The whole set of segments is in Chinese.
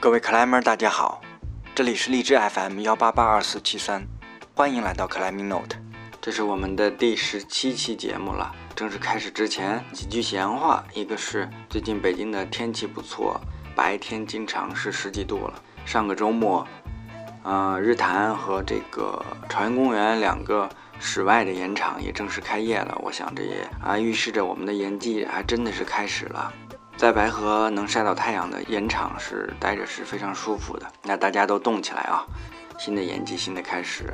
各位克莱们，大家好，这里是荔枝 FM 幺八八二四七三，欢迎来到克莱米 Note，这是我们的第十七期节目了。正式开始之前，几句闲话。一个是最近北京的天气不错，白天经常是十几度了。上个周末，呃，日坛和这个朝阳公园两个室外的盐场也正式开业了。我想这也啊预示着我们的盐季还真的是开始了。在白河能晒到太阳的盐场是待着是非常舒服的。那大家都动起来啊！新的盐季，新的开始，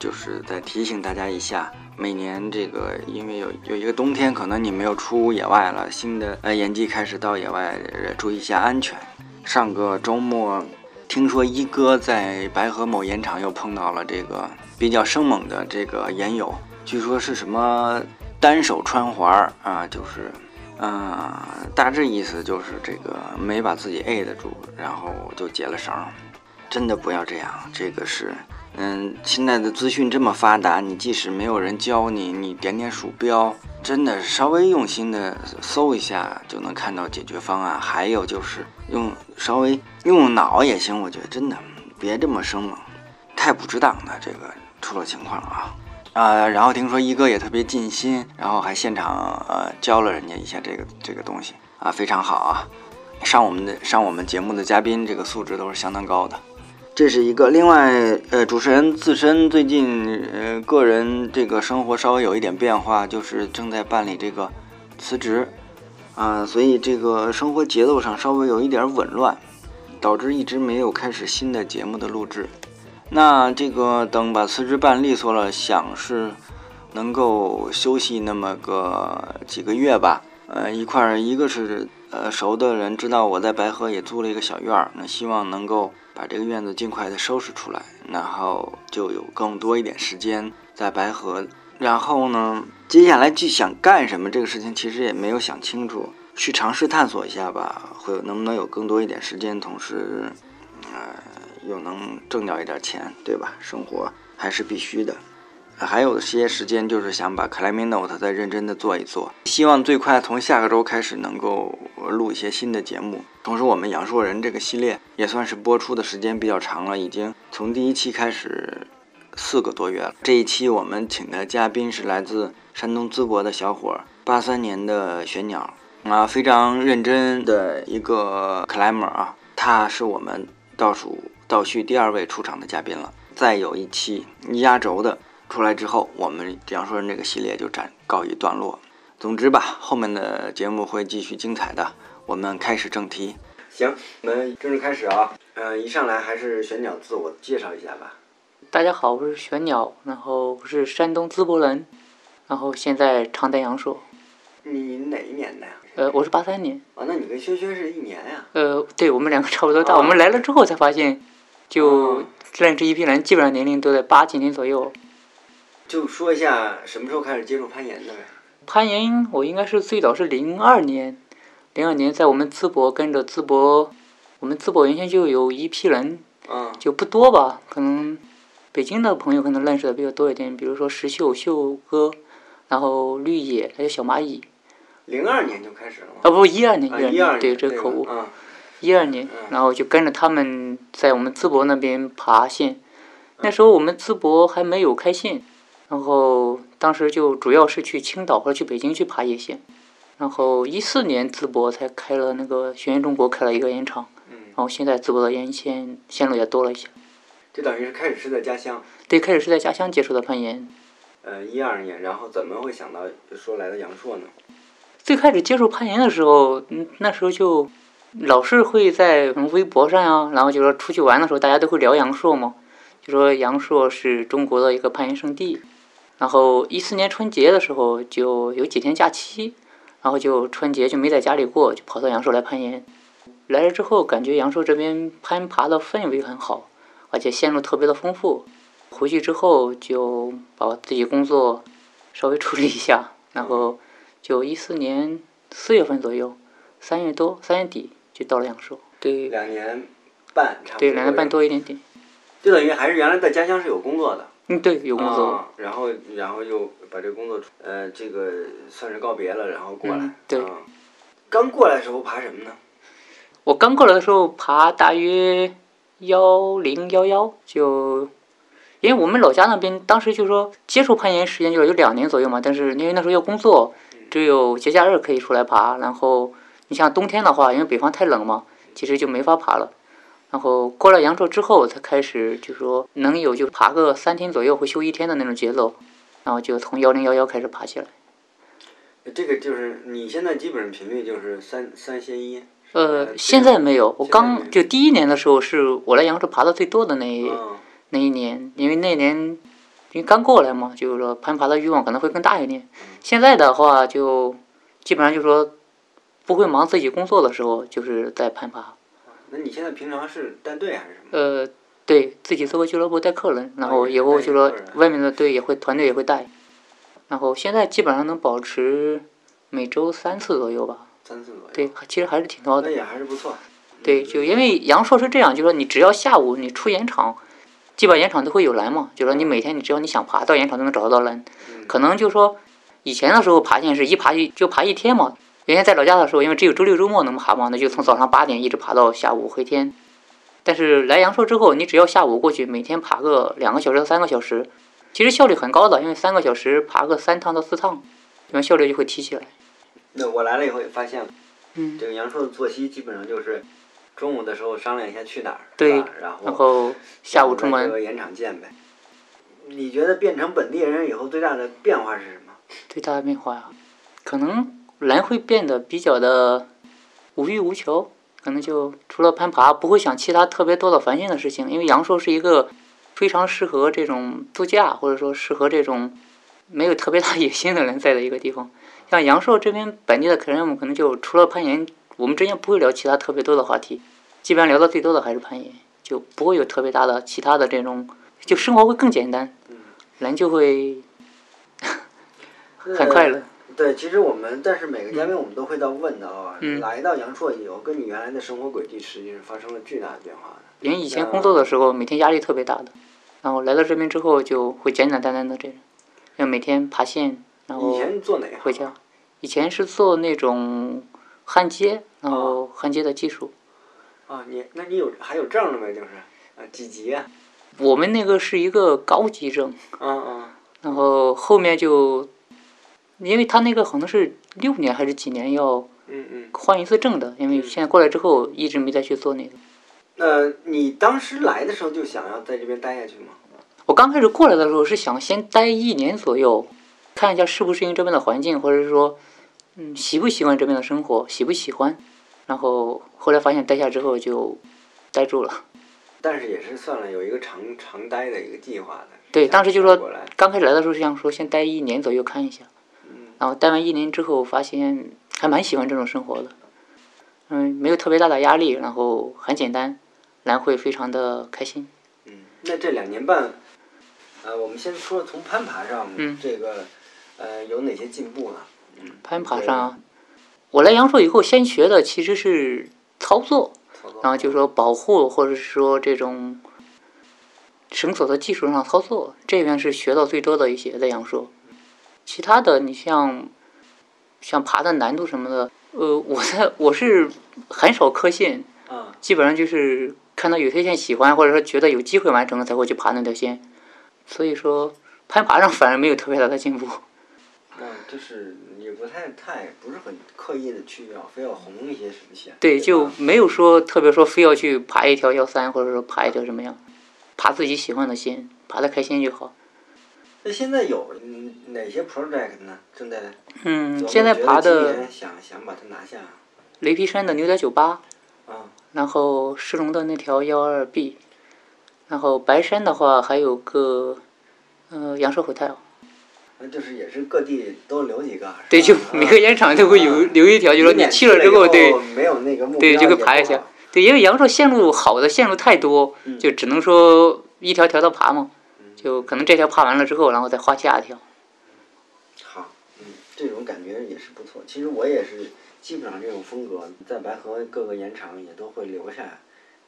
就是在提醒大家一下，每年这个因为有有一个冬天，可能你没有出野外了，新的呃盐季开始到野外，注意一下安全。上个周末，听说一哥在白河某盐场又碰到了这个比较生猛的这个盐友，据说是什么单手穿环啊，就是。嗯，大致意思就是这个没把自己 A 得住，然后就解了绳。真的不要这样，这个是，嗯，现在的资讯这么发达，你即使没有人教你，你点点鼠标，真的稍微用心的搜一下就能看到解决方案。还有就是用稍微用脑也行，我觉得真的别这么生猛，太不值当的这个出了情况啊。啊，然后听说一哥也特别尽心，然后还现场呃教了人家一下这个这个东西啊，非常好啊。上我们的上我们节目的嘉宾，这个素质都是相当高的。这是一个，另外呃，主持人自身最近呃个人这个生活稍微有一点变化，就是正在办理这个辞职啊，所以这个生活节奏上稍微有一点紊乱，导致一直没有开始新的节目的录制。那这个等把辞职办利索了，想是能够休息那么个几个月吧。呃，一块儿一个是呃熟的人知道我在白河也租了一个小院儿，那希望能够把这个院子尽快的收拾出来，然后就有更多一点时间在白河。然后呢，接下来就想干什么这个事情其实也没有想清楚，去尝试探索一下吧，会有能不能有更多一点时间，同时，又能挣掉一点钱，对吧？生活还是必须的。还有些时间，就是想把克莱米 Note 再认真的做一做。希望最快从下个周开始能够录一些新的节目。同时，我们阳朔人这个系列也算是播出的时间比较长了，已经从第一期开始四个多月了。这一期我们请的嘉宾是来自山东淄博的小伙，八三年的玄鸟啊，非常认真的一个 climber 啊，他是我们倒数。倒叙第二位出场的嘉宾了。再有一期压轴的出来之后，我们杨说人这个系列就暂告一段落。总之吧，后面的节目会继续精彩的。我们开始正题。行，我们正式开始啊。嗯，一上来还是玄鸟自我介绍一下吧。大家好，我是玄鸟，然后我是山东淄博人，然后现在常在阳朔。你哪一年的呀？呃，我是八三年。啊，那你跟轩轩是一年呀？呃，对，我们两个差不多大。我们来了之后才发现。就认识一批人，基本上年龄都在八几年左右。就说一下什么时候开始接触攀岩的呗？攀岩我应该是最早是零二年，零二年在我们淄博跟着淄博，我们淄博原先就有一批人，嗯，就不多吧，可能北京的朋友可能认识的比较多一点，比如说石秀秀哥，然后绿野还有小蚂蚁。零二年就开始了吗？啊不，一二年，一二年，对，这个口误。一二年，然后就跟着他们在我们淄博那边爬线，那时候我们淄博还没有开线，然后当时就主要是去青岛或者去北京去爬野线，然后一四年淄博才开了那个轩辕中国开了一个烟厂，然后现在淄博的烟线线路也多了一些。就等于是开始是在家乡。对，开始是在家乡接触的攀岩。呃，一二年，然后怎么会想到说来到阳朔呢？最开始接触攀岩的时候，嗯，那时候就。老是会在微博上呀，然后就说出去玩的时候，大家都会聊阳朔嘛，就说阳朔是中国的一个攀岩圣地。然后一四年春节的时候就有几天假期，然后就春节就没在家里过，就跑到阳朔来攀岩。来了之后，感觉阳朔这边攀爬的氛围很好，而且线路特别的丰富。回去之后就把自己工作稍微处理一下，然后就一四年四月份左右，三月多三月底。就到了阳朔，对，两年半，差不多。对，两年半多一点点。就等于还是原来在家乡是有工作的。嗯，对，有工作。然后，然后又把这个工作，呃，这个算是告别了，然后过来。对。刚过来的时候爬什么呢？我刚过来的时候爬大约幺零幺幺，就因为我们老家那边当时就说接触攀岩时间就是有两年左右嘛，但是因为那时候要工作，只有节假日可以出来爬。然后你像冬天的话，因为北方太冷嘛，其实就没法爬了。然后过了阳朔之后，才开始就说能有就爬个三天左右会休一天的那种节奏，然后就从幺零幺幺开始爬起来。这个就是你现在基本上频率就是三三歇一。呃，现在没有，我刚就第一年的时候是我来阳朔爬的最多的那一、嗯那一年，因为那年因为刚过来嘛，就是说攀爬的欲望可能会更大一点。现在的话就基本上就是说不会忙自己工作的时候，就是在攀爬。那你现在平常是带队还是什么？呃，对自己做个俱乐部带客人，然后以后就说外面的队也会团队也会带，然后现在基本上能保持每周三次左右吧。三次左右。对，其实还是挺高的那。也还是不错。对，就因为阳朔是这样，就说你只要下午你出盐场，基本上岩场都会有栏嘛，就说你每天你只要你想爬到盐场都能找得到栏。嗯可能就说以前的时候爬线是一爬就就爬一天嘛，原先在老家的时候，因为只有周六周末能爬嘛，那就从早上八点一直爬到下午回天。但是来阳朔之后，你只要下午过去，每天爬个两个小时到三个小时，其实效率很高的，因为三个小时爬个三趟到四趟，那效率就会提起来。那我来了以后也发现，嗯，这个阳朔的作息基本上就是中午的时候商量一下去哪儿，对然后下午出门，在这个岩场见呗。你觉得变成本地人以后最大的变化是什么？最大的变化呀，可能人会变得比较的无欲无求，可能就除了攀爬，不会想其他特别多的烦心的事情。因为阳朔是一个非常适合这种度假，或者说适合这种没有特别大野心的人在的一个地方。像阳朔这边本地的客人们，可能就除了攀岩，我们之间不会聊其他特别多的话题，基本上聊的最多的还是攀岩，就不会有特别大的其他的这种，就生活会更简单，人就会 很快乐。对，其实我们但是每个嘉宾我们都会到问的啊，嗯来到阳朔以后，跟你原来的生活轨迹实际是发生了巨大的变化的。因为以前工作的时候，每天压力特别大的，然后来到这边之后就会简简单单的这样，要每天爬线，然以后前做哪行？回家。以前是做那种焊接，然后焊接的技术。啊，你那你有还有证了没？就是啊，几级啊？我们那个是一个高级证，嗯嗯然后后面就，因为他那个好像是六年还是几年要嗯嗯。换一次证的，因为现在过来之后一直没再去做那个。呃你当时来的时候就想要在这边待下去吗？我刚开始过来的时候是想先待一年左右，看一下适不适应这边的环境，或者是说，嗯，习不习惯这边的生活，喜不喜欢。然后后来发现待下之后就待住了。但是也是算了有一个长长待的一个计划的。对，当时就说，刚开始来的时候是想说先待一年左右看一下，嗯然后待完一年之后发现还蛮喜欢这种生活的，嗯，没有特别大的压力，然后很简单，然后会非常的开心。嗯，那这两年半，呃，我们先说从攀爬上，嗯这个呃有哪些进步呢？嗯，攀爬上，我来阳朔以后先学的其实是操作，操作然后就是说保护或者是说这种绳索的技术上操作，这边是学到最多的一些在阳朔。其他的你像像爬的难度什么的，呃，我在我是很少磕线，啊，基本上就是看到有些线喜欢，或者说觉得有机会完成了才会去爬那条线。所以说攀爬上反而没有特别大的进步。嗯，就是也不太太不是很刻意的去要非要红一些什么线。对，吧就没有说特别说非要去爬一条幺三，或者说爬一条什么样，爬自己喜欢的线，爬的开心就好。那现在有嗯哪些 project 呢？正在嗯，现在爬的想想把它拿下。雷劈山的牛仔酒吧，啊，然后石龙的那条幺二 B，然后白山的话还有个呃阳朔 hotel，那就是也是各地都留几个。对，就每个烟厂都会有啊留一条，就说你去了之后，对，没有那个目标对就会爬一下对，因为阳朔线路好的线路太多，嗯就只能说一条条的爬嘛，就可能这条爬完了之后，然后再画下一条。这种感觉也是不错。其实我也是基本上这种风格，在白河各个盐场也都会留下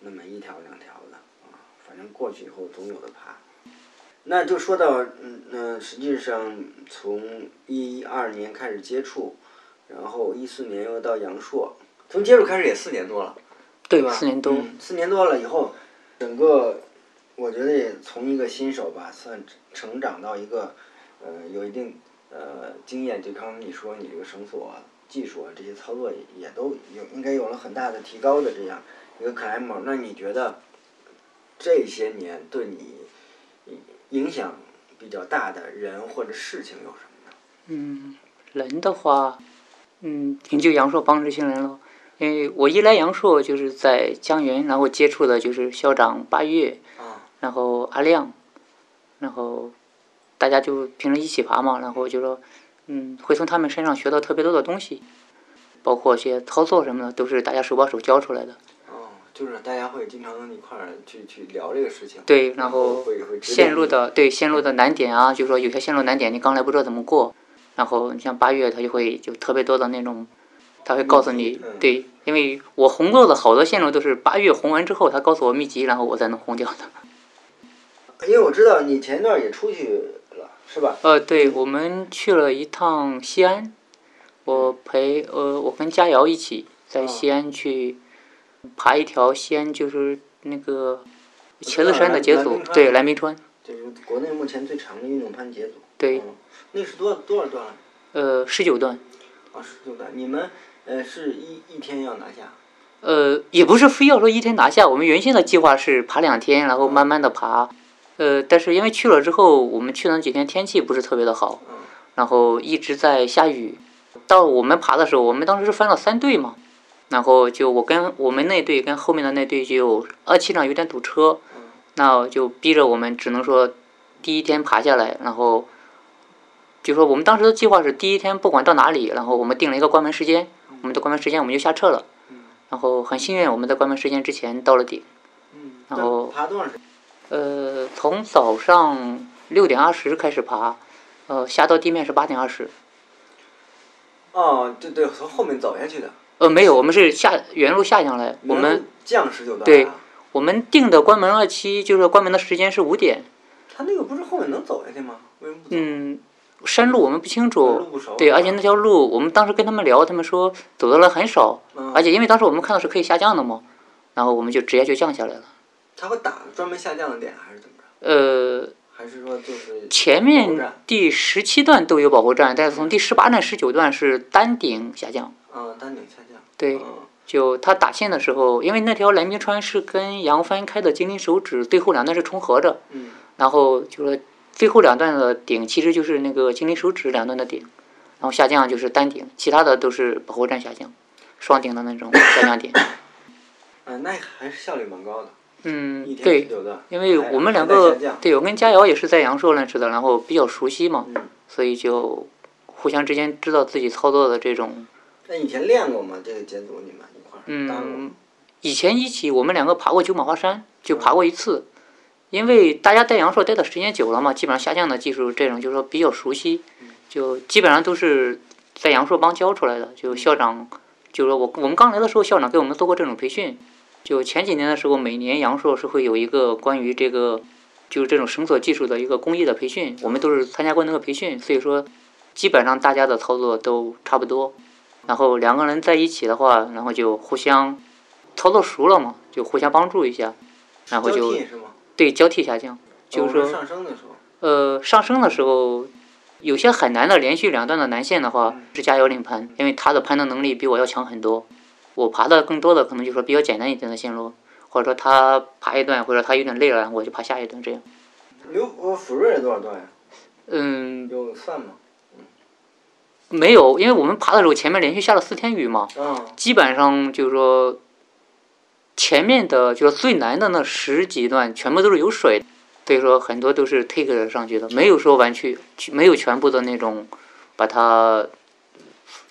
那么一条两条的啊，反正过去以后总有的爬。那就说到，嗯嗯、实际上从一二年开始接触，然后一四年又到阳朔，从接触开始也四年多了。对吧？四年多嗯四年多了以后，整个我觉得也从一个新手吧，算成长到一个呃有一定呃经验。就刚刚你说你这个绳索啊、技术啊这些操作也也都有应该有了很大的提高的这样一个克莱姆。那你觉得这些年对你影响比较大的人或者事情有什么呢？嗯，人的话，嗯，也就阳朔帮这些人喽。因为我一来阳朔就是在江源，然后接触的就是校长八月，啊，然后阿亮，然后大家就平时一起爬嘛，然后就说，嗯，会从他们身上学到特别多的东西，包括一些操作什么的，都是大家手把手教出来的。哦，就是大家会经常一块儿去去聊这个事情。对，然然后线路的对线路的难点啊，就说有些线路难点你刚来不知道怎么过，然后你像八月他就会就特别多的那种，他会告诉你嗯，对，因为我红过的好多线路都是八月红完之后他告诉我秘籍，然后我才能红掉的。因为我知道你前一段也出去了，是吧？呃，对，我们去了一趟西安，我陪呃我跟佳瑶一起在哦西安去爬一条西安就是那个茄子山的节组对，蓝冰川，就是国内目前最长的运动攀节组。对，嗯，那是多多少段啊？呃十九段。啊，十九段。你们呃是一一天要拿下？呃，也不是非要说一天拿下，我们原先的计划是爬两天，然后慢慢的爬。呃，但是因为去了之后，我们去那几天天气不是特别的好，嗯然后一直在下雨。到我们爬的时候，我们当时是分了三队嘛，然后就我跟我们那队跟后面的那队就二七上有点堵车，嗯那就逼着我们只能说第一天爬下来，然后就说我们当时的计划是第一天不管到哪里，然后我们定了一个关门时间，我们的关门时间我们就下撤了。嗯然后很幸运，我们在关门时间之前到了顶。嗯。然后爬多长时间？呃，从早上六点二十开始爬，呃，下到地面是八点二十。哦，对对，从后面走下去的。呃，没有，我们是下原路下下来。我们降十九段、啊。对我们定的关门二期就是关门的时间是五点。他那个不是后面能走下去吗？为什么不走？嗯，山路我们不清楚。对，而且那条路我们当时跟他们聊，他们说走的人很少，嗯而且因为当时我们看到是可以下降的嘛，然后我们就直接就降下来了。他会打专门下降的点还是怎么着？呃，还是说就是前面第十七段都有保护站，但是从第十八段、十九段是单顶下降。嗯单顶下降？对，嗯就他打线的时候，因为那条蓝冰川是跟杨帆开的精灵手指最后两段是重合着，嗯然后就是最后两段的顶其实就是那个精灵手指两段的顶，然后下降就是单顶，其他的都是保护站下降，双顶的那种下降点。嗯，那还是效率蛮高的。一嗯，对，因为我们两个对我跟佳瑶也是在阳朔认识的，然后比较熟悉嘛，嗯，所以就互相之间知道自己操作的这种那以前练过吗？这个节组你们一块？嗯，以前一起我们两个爬过九马花山，就爬过一次。因为大家在阳朔待的时间久了嘛，基本上下降的技术这种就是说比较熟悉，就基本上都是在阳朔帮教出来的。就校长，就是说我我们刚来的时候，校长给我们做过这种培训。就前几年的时候，每年阳朔是会有一个关于这个就是这种绳索技术的一个公益的培训，我们都是参加过那个培训，所以说基本上大家的操作都差不多。然后两个人在一起的话，然后就互相操作熟了嘛，就互相帮助一下，然后就？对交替下降。就是说，哦上升的时候。呃，上升的时候，有些很难的连续两段的难线的话，是加油领盘，因为他的攀登能力比我要强很多。我爬的更多的可能就是说比较简单一点的线路，或者说他爬一段，或者他有点累了，我就爬下一段这样。刘我福瑞多少段呀？嗯，有算吗？没有，因为我们爬的时候前面连续下了四天雨嘛，啊，基本上就是说，前面的就是最难的那十几段全部都是有水，所以说很多都是 take 上去的，没有说完去没有全部的那种把它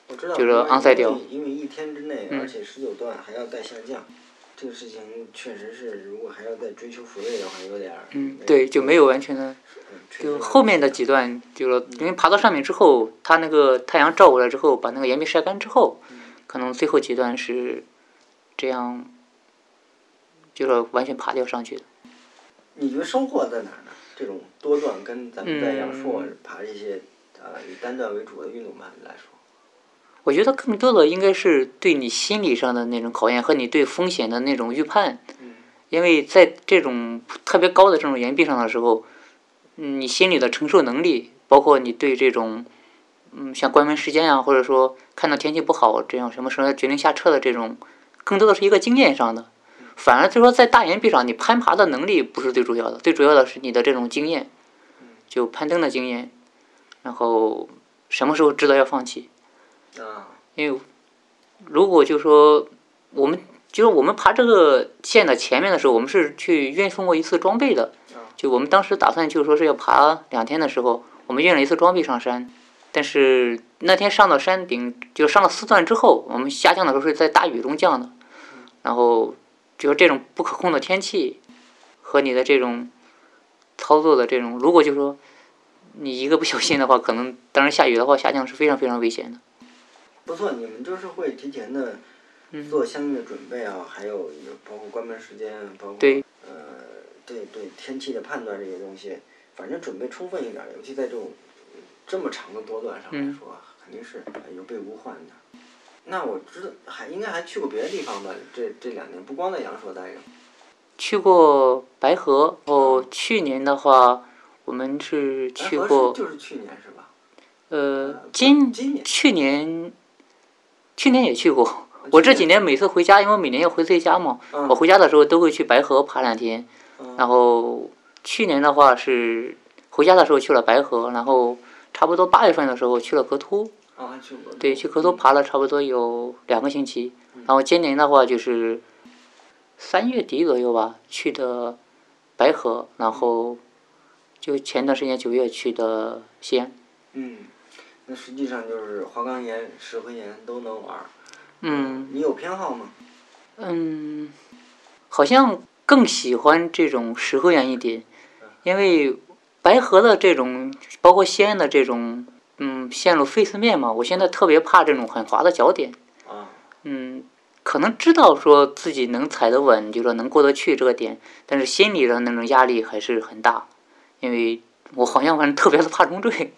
我知道。就是因为 onside 掉因为一天之内，嗯而且十九段还要再下降，这个事情确实是，如果还要再追求福瑞的话，有点儿。嗯对就没有完全的，嗯就后面的几段就是因为爬到上面之后，它那个太阳照过来之后，把那个岩壁晒干之后，可能最后几段是这样，就是完全爬掉上去的。你觉得收获在哪儿呢？这种多段跟咱们在阳朔嗯爬这些呃以单段为主的运动攀来说，我觉得更多的应该是对你心理上的那种考验和你对风险的那种预判。嗯因为在这种特别高的这种岩壁上的时候，嗯，你心理的承受能力，包括你对这种，嗯，像关门时间啊，或者说看到天气不好这样什么时候决定下撤的这种，更多的是一个经验上的。反而就说在大岩壁上，你攀爬的能力不是最主要的，最主要的是你的这种经验，就攀登的经验，然后什么时候知道要放弃。啊，因为如果就说我们就是我们爬这个线的前面的时候，我们是去运送过一次装备的。就我们当时打算就是说是要爬两天的时候，我们运了一次装备上山，但是那天上到山顶就上了四段之后，我们下降的时候是在大雨中降的，然后就是这种不可控的天气和你的这种操作的这种，如果就说你一个不小心的话，可能当然下雨的话下降是非常非常危险的。不错，你们就是会提前的嗯做相应的准备啊，还有有包括关门时间，包括对呃，对对天气的判断这些东西，反正准备充分一点儿，尤其在这种这么长的波段上来嗯说，肯定是呃有备无患的。那我知道还应该还去过别的地方吧？这这两年不光在阳朔待着，去过白河，然后去年的话，我们是去过是就是去年是吧？呃，今今年去年去年也去过。我这几年每次回家，因为每年要回自己家嘛，嗯我回家的时候都会去白河爬两天。嗯然后去年的话是回家的时候去了白河，然后差不多八月份的时候去了河图，啊还去过对，去河图爬了差不多有两个星期。然后今年的话就是三月底左右吧，去的白河，然后就前段时间九月去的西安。嗯，那实际上就是花岗岩、石灰岩都能玩儿。嗯你有偏好吗？嗯，好像更喜欢这种石灰岩一点，因为白河的这种，包括西安的这种，嗯，线路费四面嘛，我现在特别怕这种很滑的脚点。啊，嗯，可能知道说自己能踩得稳，就说能过得去这个点，但是心里的那种压力还是很大，因为我好像反正特别的怕中坠。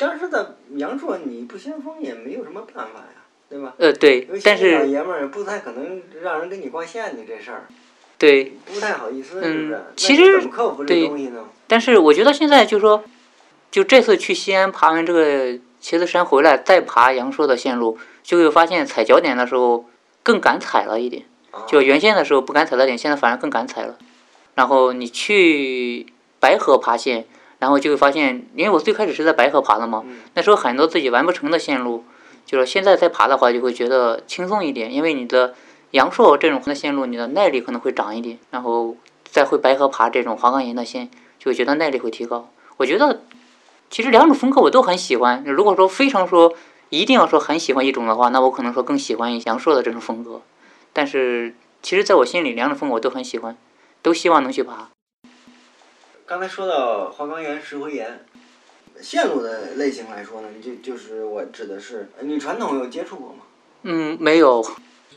但是在阳朔你不先锋也没有什么办法呀，对吧？呃，对但现在老是爷们儿不太可能让人跟你挂线的这事儿，对，不太好意思，是嗯不是？其实怎么克服这东西呢？但是我觉得现在就说，就这次去西安爬完这个茄子山回来，再爬阳朔的线路，就会发现踩脚点的时候更敢踩了一点。啊就原先的时候不敢踩的点，现在反而更敢踩了。然后你去白河爬线，然后就会发现，因为我最开始是在白河爬的嘛，嗯那时候很多自己完不成的线路，就是现在再爬的话，就会觉得轻松一点，因为你的阳朔这种的线路，你的耐力可能会长一点，然后再会白河爬这种花岗岩的线，就会觉得耐力会提高。我觉得其实两种风格我都很喜欢。如果说非常说一定要说很喜欢一种的话，那我可能说更喜欢阳朔的这种风格。但是其实在我心里，两种风格我都很喜欢，都希望能去爬。刚才说到花岗岩、石灰岩，线路的类型来说呢，就就是我指的是你传统有接触过吗？嗯，没有，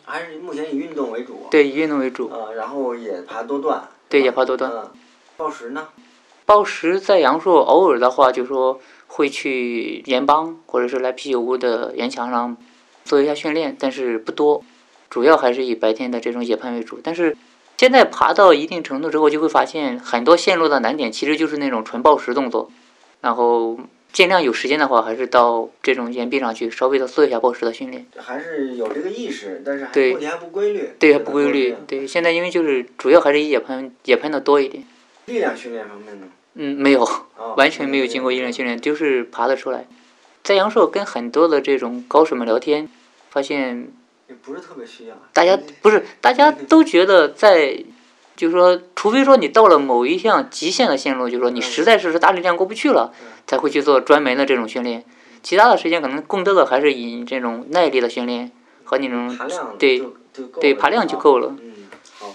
还是目前以运动为主？对，以运动为主。呃，然后也爬多段。对也爬多段嗯，报时呢？报时在阳朔偶尔的话，就说会去岩帮或者是来啤酒屋的岩墙上做一下训练，但是不多，主要还是以白天的这种野攀为主。但是现在爬到一定程度之后，就会发现很多线路的难点其实就是那种纯报时动作，然后尽量有时间的话，还是到这种岩壁上去稍微的做一下报时的训练。还是有这个意识，但是还对目前还不规律。对，还不规律。对，现在因为就是主要还是以野攀野攀的多一点。力量训练方面呢？嗯，没有。啊，完全没有经过一人训练，就是爬得出来。在阳朔跟很多的这种高手们聊天，发现也不是特别需要。大家不是大家都觉得在，就是说，除非说你到了某一项极限的线路，就是说你实在是是大力量过不去了，才会去做专门的这种训练。其他的时间可能更多的还是以这种耐力的训练和那种对对爬量就啊够了。嗯，好，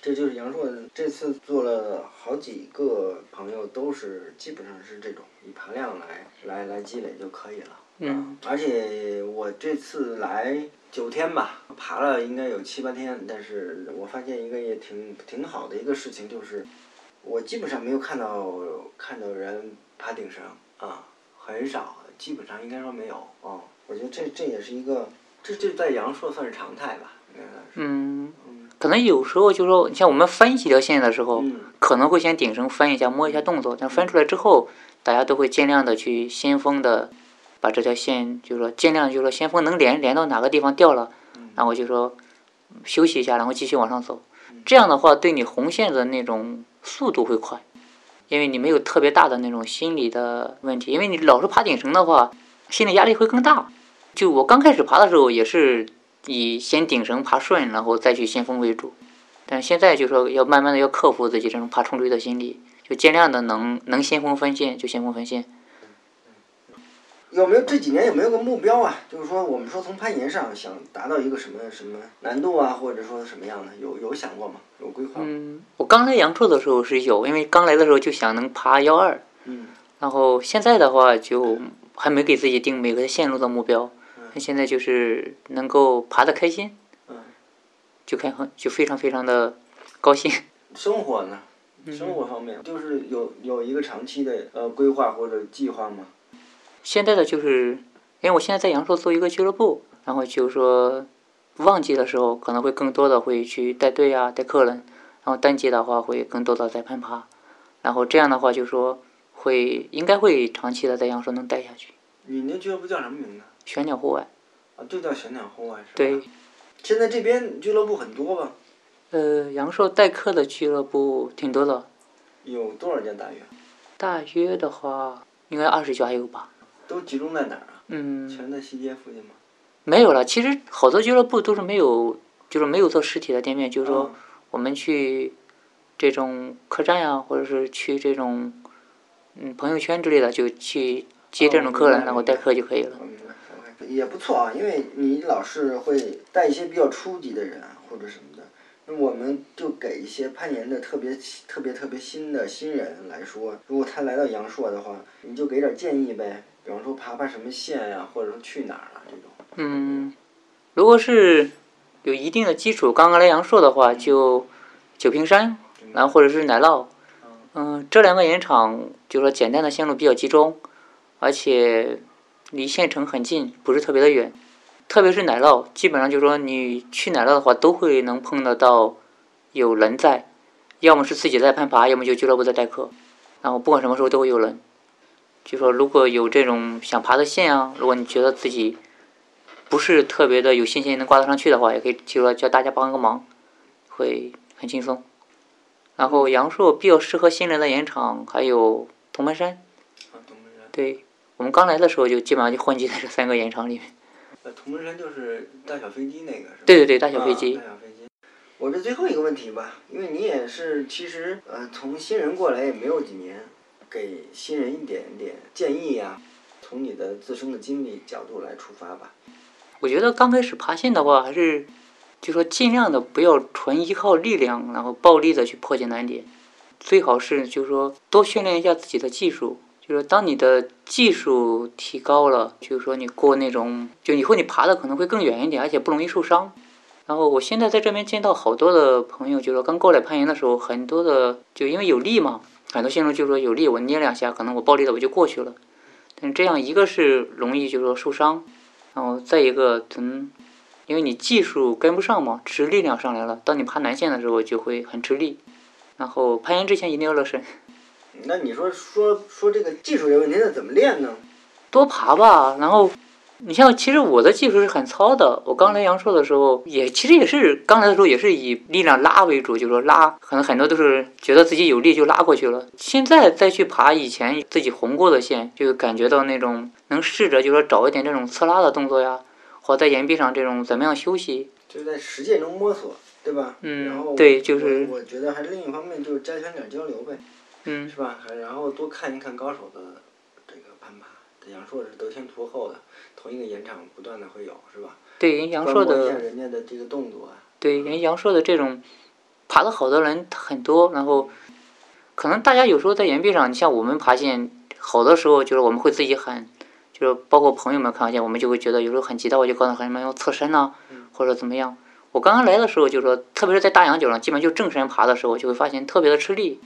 这就是杨朔这次做了好几个朋友都是基本上是这种以爬量来来来积累就可以了。嗯，而且我这次来九天吧，爬了应该有七八天，但是我发现一个也挺挺好的一个事情，就是我基本上没有看到看到人爬顶绳啊，很少，基本上应该说没有啊。我觉得这这也是一个，这这在阳朔算是常态吧，应该算是。嗯，可能有时候就说，你像我们翻几条线的时候，嗯可能会先顶绳翻一下，摸一下动作，但翻出来之后，大家都会尽量的去先锋的把这条线，就是说尽量就是说先锋能连连到哪个地方掉了，然后就说休息一下，然后继续往上走。这样的话，对你红线的那种速度会快，因为你没有特别大的那种心理的问题，因为你老是爬顶绳的话，心理压力会更大。就我刚开始爬的时候，也是以先顶绳爬顺，然后再去先锋为主。但现在就说要慢慢的要克服自己这种爬冲坠的心理，就尽量的能能先锋分线就先锋分线。有没有这几年有没有个目标啊？就是说，我们说从攀岩上想达到一个什么什么难度啊，或者说什么样的，有有想过吗？有规划吗？嗯，我刚来阳朔的时候是有，因为刚来的时候就想能爬幺二，嗯然后现在的话就还没给自己定每个线路的目标，那现在就是能够爬得开心，嗯，就开很就非常非常的高兴。生活呢？生活方面就是有有一个长期的呃规划或者计划吗？现在的就是，因为我现在在阳朔做一个俱乐部，然后就是说，旺季的时候可能会更多的会去带队啊，带客人，然后淡季的话会更多的在攀爬，然后这样的话就说会应该会长期的在阳朔能待下去。你那俱乐部叫什么名字？玄鸟户外，啊，就叫玄鸟户外是吧？对，现在这边俱乐部很多吧？呃，阳朔代课的俱乐部挺多的，有多少家大约？大约的话应该二十家有吧。都集中在哪儿啊？嗯，全在西街附近吗？没有了。其实好多俱乐部都是没有，就是没有做实体的店面，就是说嗯我们去这种客栈呀，或者是去这种嗯朋友圈之类的，就去接这种客人，哦然后带客就可以了。也不错啊，因为你老是会带一些比较初级的人啊，或者什么的，那我们就给一些攀岩的特别特别特别新的新人来说，如果他来到阳朔的话，你就给点建议呗，比方说爬爬什么线呀、或者说去哪儿啊这种。嗯，如果是有一定的基础，刚刚来阳朔的话，就九平山，然后或者是奶酪，嗯，这两个盐场就说简单的线路比较集中，而且离县城很近，不是特别的远。特别是奶酪，基本上就说你去奶酪的话，都会能碰得到有人在，要么是自己在攀爬，要么就俱乐部在代课，然后不管什么时候都会有人。就说如果有这种想爬的线啊，如果你觉得自己不是特别的有信心能挂得上去的话，也可以就说叫大家帮个忙，会很轻松。然后阳朔比较适合新人的岩场还有铜门山，啊，铜门山，对我们刚来的时候就基本上就混迹在这三个岩场里面。呃，铜门山就是大小飞机那个是吧？对对对，大小飞机啊，大小飞机。我这最后一个问题吧，因为你也是其实呃从新人过来也没有几年，给新人一点点建议呀、从你的自身的经历角度来出发吧。我觉得刚开始爬线的话，还是就说尽量的不要纯依靠力量，然后暴力的去破解难点，最好是就是说多训练一下自己的技术。就是当你的技术提高了，就是说你过那种，就以后你爬的可能会更远一点，而且不容易受伤。然后我现在在这边见到好多的朋友，就是说刚过来攀岩的时候，很多的就因为有力嘛，很多新手就是说有力，我捏两下，可能我暴力的我就过去了。但这样一个是容易就是说受伤，然后再一个，从，因为你技术跟不上嘛，只是力量上来了，当你爬南线的时候就会很吃力。然后攀岩之前一定要热身，那你说说说这个技术这个问题，那怎么练呢？多爬吧。然后你像，其实我的技术是很糙的。我刚来阳朔的时候，也其实也是刚来的时候也是以力量拉为主，就是说拉，可能很多都是觉得自己有力就拉过去了。现在再去爬以前自己红过的线，就感觉到那种能试着就是说找一点这种侧拉的动作呀，或在岩壁上这种怎么样休息。就是在实践中摸索，对吧？嗯然后对就是我我觉得还是另一方面就是加强点交流呗，嗯是吧？还然后多看一看高手的爬。阳朔是得天独厚的，同一个岩场不断的会有，是吧？对，人阳朔的人家的这个动作啊。对，人阳朔的这种爬的好的人很多，然后可能大家有时候在岩壁上，你像我们爬线，好的时候就是我们会自己喊，就是包括朋友们看见我们就会觉得有时候很急的，我就告诉他们要侧身呐、或者怎么样。我刚刚来的时候就说，特别是在大羊角上，基本就正身爬的时候，就会发现特别的吃力。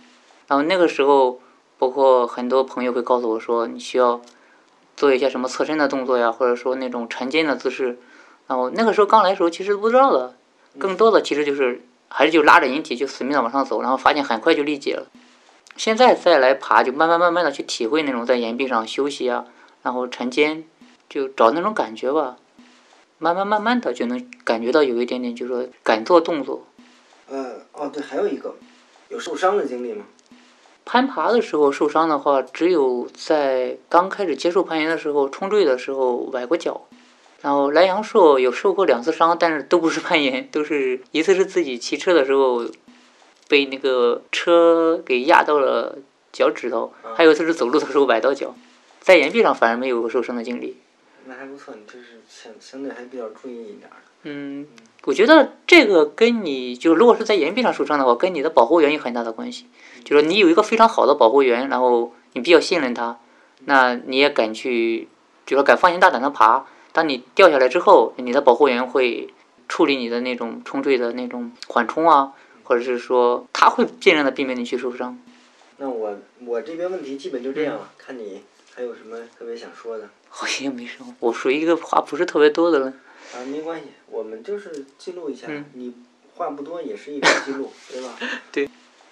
然后那个时候，包括很多朋友会告诉我说，你需要做一些什么侧身的动作呀，或者说那种沉肩的姿势。然后那个时候刚来的时候，其实不知道的，更多的其实就是还是就拉着引体就死命的往上走，然后发现很快就力竭了。现在再来爬，就慢慢慢慢的去体会那种在岩壁上休息啊，然后沉肩，就找那种感觉吧。慢慢慢慢的就能感觉到有一点点，就是说敢做动作。嗯，哦对，还有一个，有受伤的经历吗？攀爬的时候受伤的话，只有在刚开始接触攀岩的时候，冲坠的时候崴过脚。然后来阳朔有受过两次伤，但是都不是攀岩，都是一次是自己骑车的时候被那个车给压到了脚趾头，还有一次是走路的时候崴到脚。在岩壁上反而没有过受伤的经历。那还不错，你这是相相对还比较注意一点。嗯，我觉得这个跟你就如果是在岩壁上受伤的话，跟你的保护员有很大的关系。就说你有一个非常好的保护员，然后你比较信任他，那你也敢去，就说敢放心大胆的爬。当你掉下来之后，你的保护员会处理你的那种冲坠的那种缓冲啊，或者是说他会尽量的避免你去受伤。那我我这边问题基本就这样了，看你还有什么特别想说的？好像没什么，我属于一个话不是特别多的人。啊，没关系，我们就是记录一下，嗯你话不多也是一种记录，对吧？对。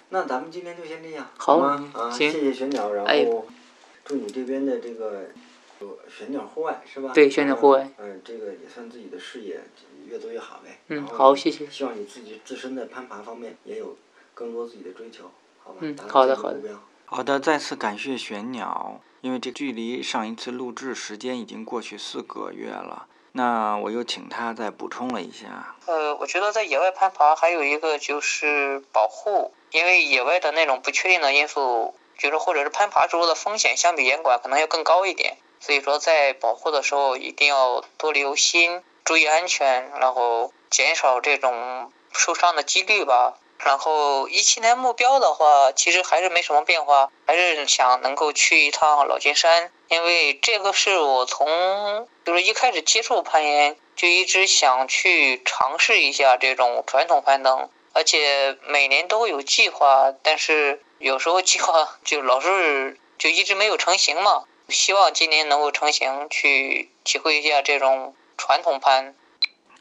那咱们今天就先这样，好吗？啊，行谢谢玄鸟，然哎后祝你这边的这个呃玄鸟户外是吧？对玄鸟户外嗯。嗯，这个也算自己的事业越做越好呗。嗯好谢谢希望你自己自身的攀爬方面也有更多自己的追求，好吧？嗯好的好的。好的，再次感谢玄鸟，因为这距离上一次录制时间已经过去四个月了，那我又请他再补充了一下。呃，我觉得在野外攀爬还有一个就是保护，因为野外的那种不确定的因素，就是或者是攀爬时候的风险，相比严管可能要更高一点。所以说，在保护的时候一定要多留心，注意安全，然后减少这种受伤的几率吧。然后一七年目标的话，其实还是没什么变化，还是想能够去一趟老君山，因为这个是我从就是一开始接触攀岩就一直想去尝试一下这种传统攀登，而且每年都会有计划，但是有时候计划 就老是就一直没有成型嘛。希望今年能够成型，去体会一下这种传统攀。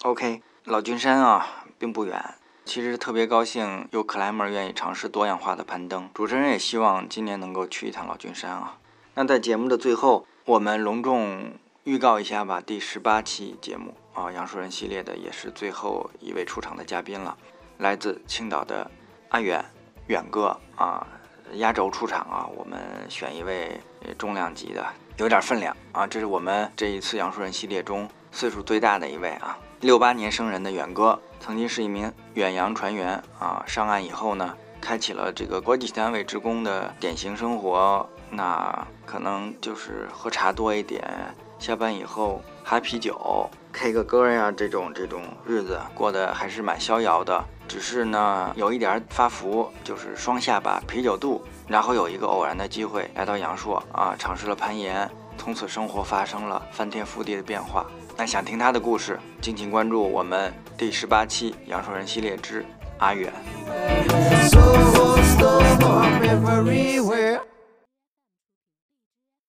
OK，老君山啊，并不远。其实特别高兴有克莱门愿意尝试多样化的攀登，主持人也希望今年能够去一趟老君山啊。那在节目的最后，我们隆重预告一下吧，第十八期节目啊，杨树人系列的也是最后一位出场的嘉宾了，来自青岛的阿远远哥啊，压轴出场啊，我们选一位重量级的，有点分量啊，这是我们这一次杨树人系列中岁数最大的一位啊。六八年生人的远哥，曾经是一名远洋船员啊。上岸以后呢，开启了这个国际单位职工的典型生活。那可能就是喝茶多一点，下班以后哈啤酒、K 个歌呀，这种这种日子过得还是蛮逍遥的。只是呢，有一点发福，就是双下巴、啤酒肚。然后有一个偶然的机会来到阳朔啊，尝试了攀岩，从此生活发生了翻天覆地的变化。那想听他的故事，敬请关注我们第十八期《阳朔人系列之阿远》。So so far,